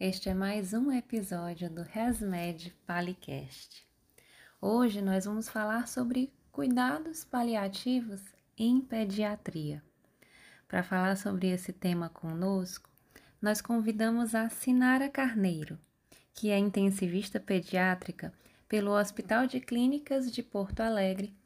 Este é mais um episódio do ResMed Palicast. Hoje nós vamos falar sobre cuidados paliativos em pediatria. Para falar sobre esse tema conosco, nós convidamos a Sinara Carneiro, que é intensivista pediátrica pelo Hospital de Clínicas de Porto Alegre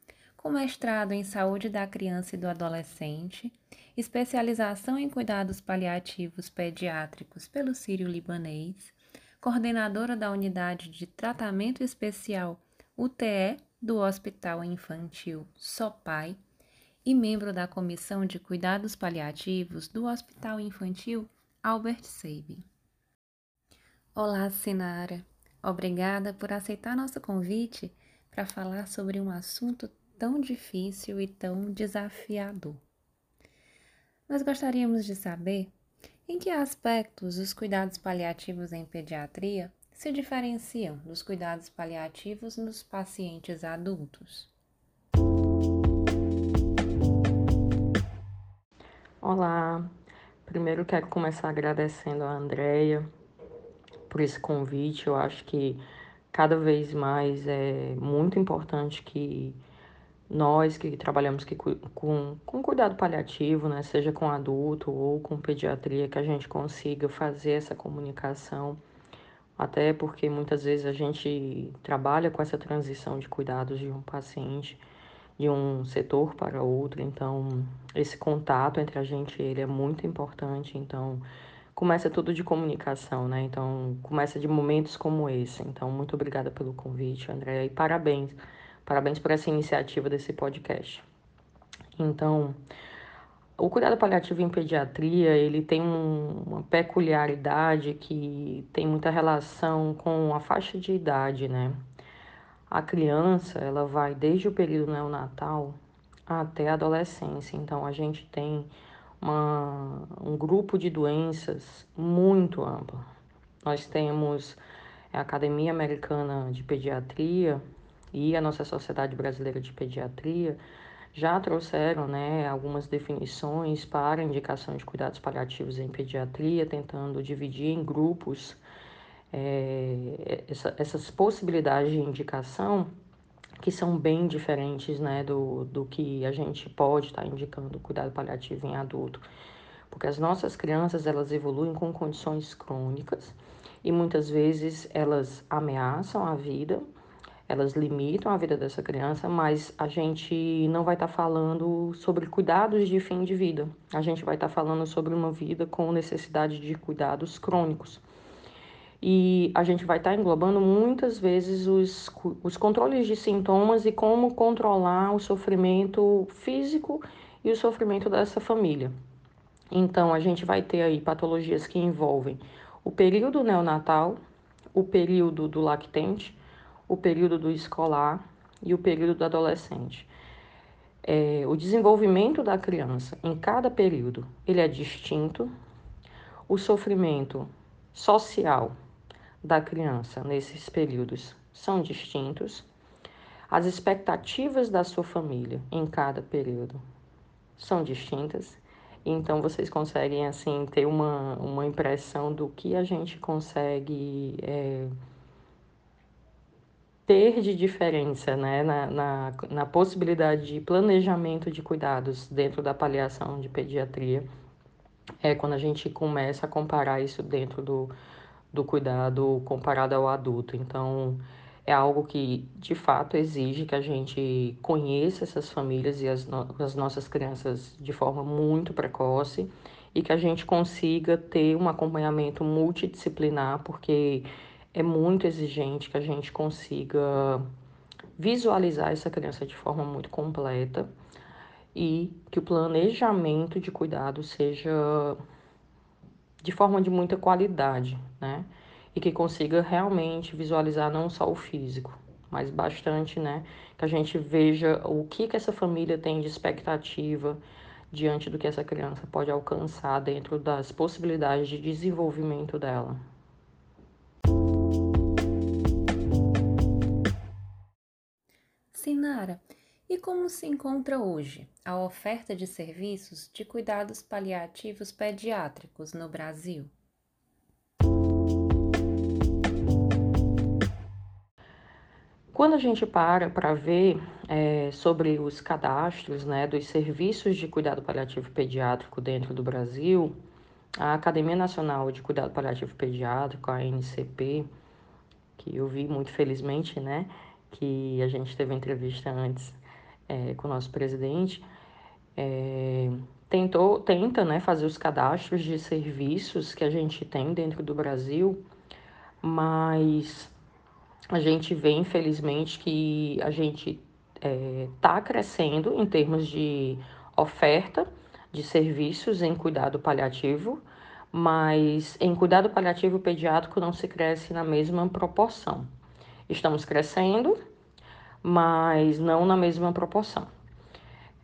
com mestrado em saúde da criança e do adolescente, especialização em cuidados paliativos pediátricos pelo Sírio Libanês, coordenadora da unidade de tratamento especial UTE do Hospital Infantil SOPAI e membro da Comissão de Cuidados Paliativos do Hospital Infantil Albert Sabin. Olá, Sinara. Obrigada por aceitar nosso convite para falar sobre um assunto tão difícil e tão desafiador. Nós gostaríamos de saber em que aspectos os cuidados paliativos em pediatria se diferenciam dos cuidados paliativos nos pacientes adultos. Olá, primeiro quero começar agradecendo a Andrea por esse convite. Eu acho que cada vez mais é muito importante que nós que trabalhamos que, com, com cuidado paliativo, né, seja com adulto ou com pediatria, que a gente consiga fazer essa comunicação, até porque muitas vezes a gente trabalha com essa transição de cuidados de um paciente de um setor para outro, então esse contato entre a gente ele é muito importante, então começa tudo de comunicação, né? Então começa de momentos como esse. Então muito obrigada pelo convite, André, e parabéns Parabéns por essa iniciativa desse podcast. Então, o cuidado paliativo em pediatria, ele tem um, uma peculiaridade que tem muita relação com a faixa de idade, né? A criança, ela vai desde o período neonatal até a adolescência. Então, a gente tem uma, um grupo de doenças muito amplo. Nós temos a Academia Americana de Pediatria, e a nossa Sociedade Brasileira de Pediatria já trouxeram né, algumas definições para indicação de cuidados paliativos em pediatria, tentando dividir em grupos é, essa, essas possibilidades de indicação que são bem diferentes né, do, do que a gente pode estar tá indicando cuidado paliativo em adulto. Porque as nossas crianças elas evoluem com condições crônicas e muitas vezes elas ameaçam a vida elas limitam a vida dessa criança, mas a gente não vai estar tá falando sobre cuidados de fim de vida. A gente vai estar tá falando sobre uma vida com necessidade de cuidados crônicos. E a gente vai estar tá englobando muitas vezes os, os controles de sintomas e como controlar o sofrimento físico e o sofrimento dessa família. Então, a gente vai ter aí patologias que envolvem o período neonatal, o período do lactente, o período do escolar e o período do adolescente. É, o desenvolvimento da criança em cada período ele é distinto. O sofrimento social da criança nesses períodos são distintos. As expectativas da sua família em cada período são distintas. Então vocês conseguem assim ter uma, uma impressão do que a gente consegue é, ter de diferença né, na, na, na possibilidade de planejamento de cuidados dentro da paliação de pediatria é quando a gente começa a comparar isso dentro do, do cuidado comparado ao adulto. Então, é algo que de fato exige que a gente conheça essas famílias e as, no as nossas crianças de forma muito precoce e que a gente consiga ter um acompanhamento multidisciplinar, porque é muito exigente que a gente consiga visualizar essa criança de forma muito completa e que o planejamento de cuidado seja de forma de muita qualidade, né? E que consiga realmente visualizar não só o físico, mas bastante, né? Que a gente veja o que, que essa família tem de expectativa diante do que essa criança pode alcançar dentro das possibilidades de desenvolvimento dela. Sinara, e como se encontra hoje a oferta de serviços de cuidados paliativos pediátricos no Brasil? Quando a gente para para ver é, sobre os cadastros né, dos serviços de cuidado paliativo pediátrico dentro do Brasil, a Academia Nacional de Cuidado Paliativo Pediátrico, a ANCP, que eu vi muito felizmente, né, que a gente teve entrevista antes é, com o nosso presidente, é, tentou, tenta né, fazer os cadastros de serviços que a gente tem dentro do Brasil, mas a gente vê, infelizmente, que a gente está é, crescendo em termos de oferta de serviços em cuidado paliativo, mas em cuidado paliativo pediátrico não se cresce na mesma proporção. Estamos crescendo, mas não na mesma proporção.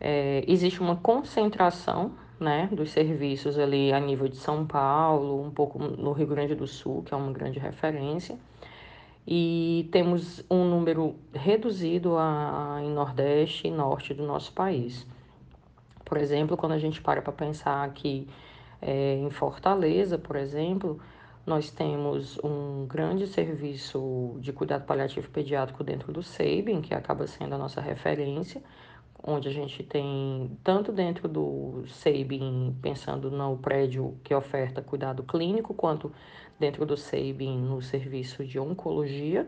É, existe uma concentração né, dos serviços ali a nível de São Paulo, um pouco no Rio Grande do Sul, que é uma grande referência, e temos um número reduzido a, em Nordeste e Norte do nosso país. Por exemplo, quando a gente para para pensar que é, em Fortaleza, por exemplo, nós temos um grande serviço de cuidado paliativo pediátrico dentro do SEIBEN, que acaba sendo a nossa referência, onde a gente tem, tanto dentro do SEIBEN, pensando no prédio que oferta cuidado clínico, quanto dentro do SEIBIN no serviço de oncologia,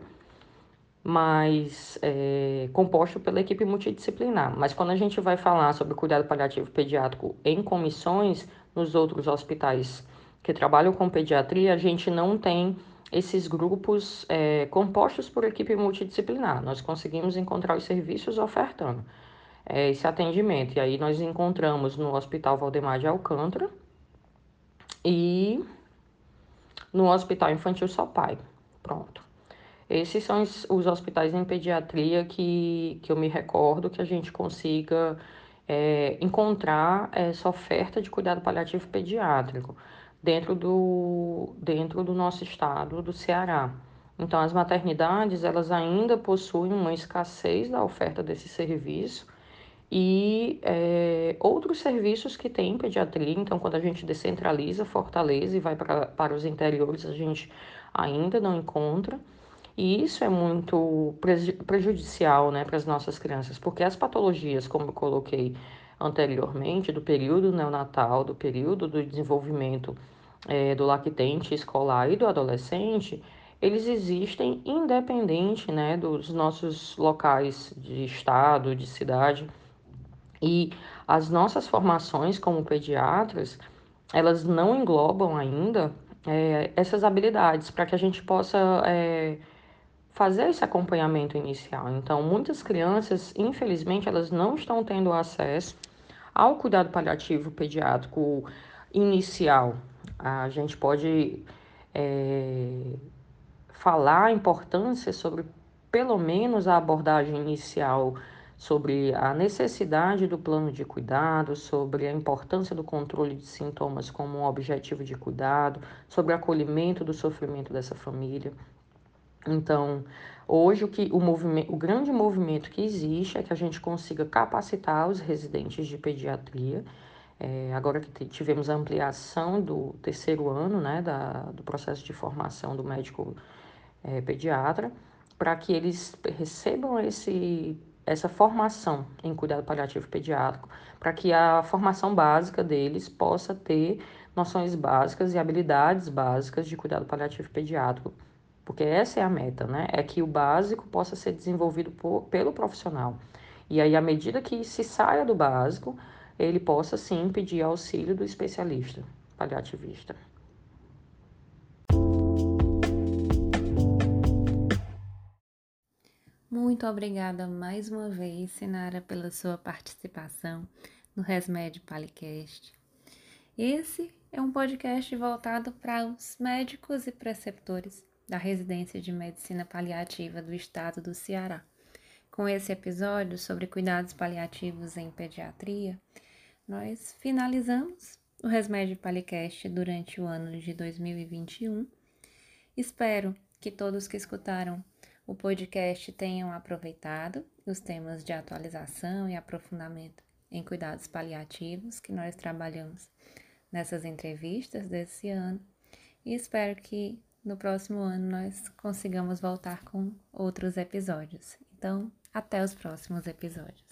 mas é, composto pela equipe multidisciplinar. Mas quando a gente vai falar sobre cuidado paliativo pediátrico em comissões, nos outros hospitais que trabalham com pediatria, a gente não tem esses grupos é, compostos por equipe multidisciplinar. Nós conseguimos encontrar os serviços ofertando é, esse atendimento. E aí nós encontramos no Hospital Valdemar de Alcântara e no Hospital Infantil Só Pai. Pronto. Esses são os, os, hospitais em pediatria que, que eu me recordo que a gente consiga é, encontrar essa oferta de cuidado paliativo pediátrico dentro do, dentro do nosso estado do Ceará. Então, as maternidades, elas ainda possuem uma escassez da oferta desse serviço e é, outros serviços que tem em pediatria. Então, quando a gente descentraliza Fortaleza e vai pra, para os interiores, a gente ainda não encontra. E isso é muito prejudicial né, para as nossas crianças, porque as patologias, como eu coloquei anteriormente, do período neonatal, do período do desenvolvimento é, do lactente escolar e do adolescente, eles existem independente né, dos nossos locais de estado, de cidade. E as nossas formações como pediatras, elas não englobam ainda é, essas habilidades para que a gente possa é, fazer esse acompanhamento inicial. Então, muitas crianças, infelizmente, elas não estão tendo acesso ao cuidado paliativo pediátrico inicial. A gente pode é, falar a importância sobre, pelo menos, a abordagem inicial sobre a necessidade do plano de cuidado, sobre a importância do controle de sintomas como um objetivo de cuidado, sobre o acolhimento do sofrimento dessa família. Então, hoje o que o movimento, o grande movimento que existe é que a gente consiga capacitar os residentes de pediatria. É, agora que tivemos a ampliação do terceiro ano, né, da, do processo de formação do médico é, pediatra, para que eles recebam esse essa formação em cuidado paliativo pediátrico, para que a formação básica deles possa ter noções básicas e habilidades básicas de cuidado paliativo pediátrico, porque essa é a meta, né? É que o básico possa ser desenvolvido por, pelo profissional. E aí, à medida que se saia do básico, ele possa sim pedir auxílio do especialista paliativista. Muito obrigada mais uma vez, Sinara, pela sua participação no Resmed Palicast. Esse é um podcast voltado para os médicos e preceptores da Residência de Medicina Paliativa do Estado do Ceará. Com esse episódio sobre cuidados paliativos em pediatria, nós finalizamos o Resmed Palicast durante o ano de 2021. Espero que todos que escutaram o podcast tenham aproveitado os temas de atualização e aprofundamento em cuidados paliativos que nós trabalhamos nessas entrevistas desse ano e espero que no próximo ano nós consigamos voltar com outros episódios. Então, até os próximos episódios.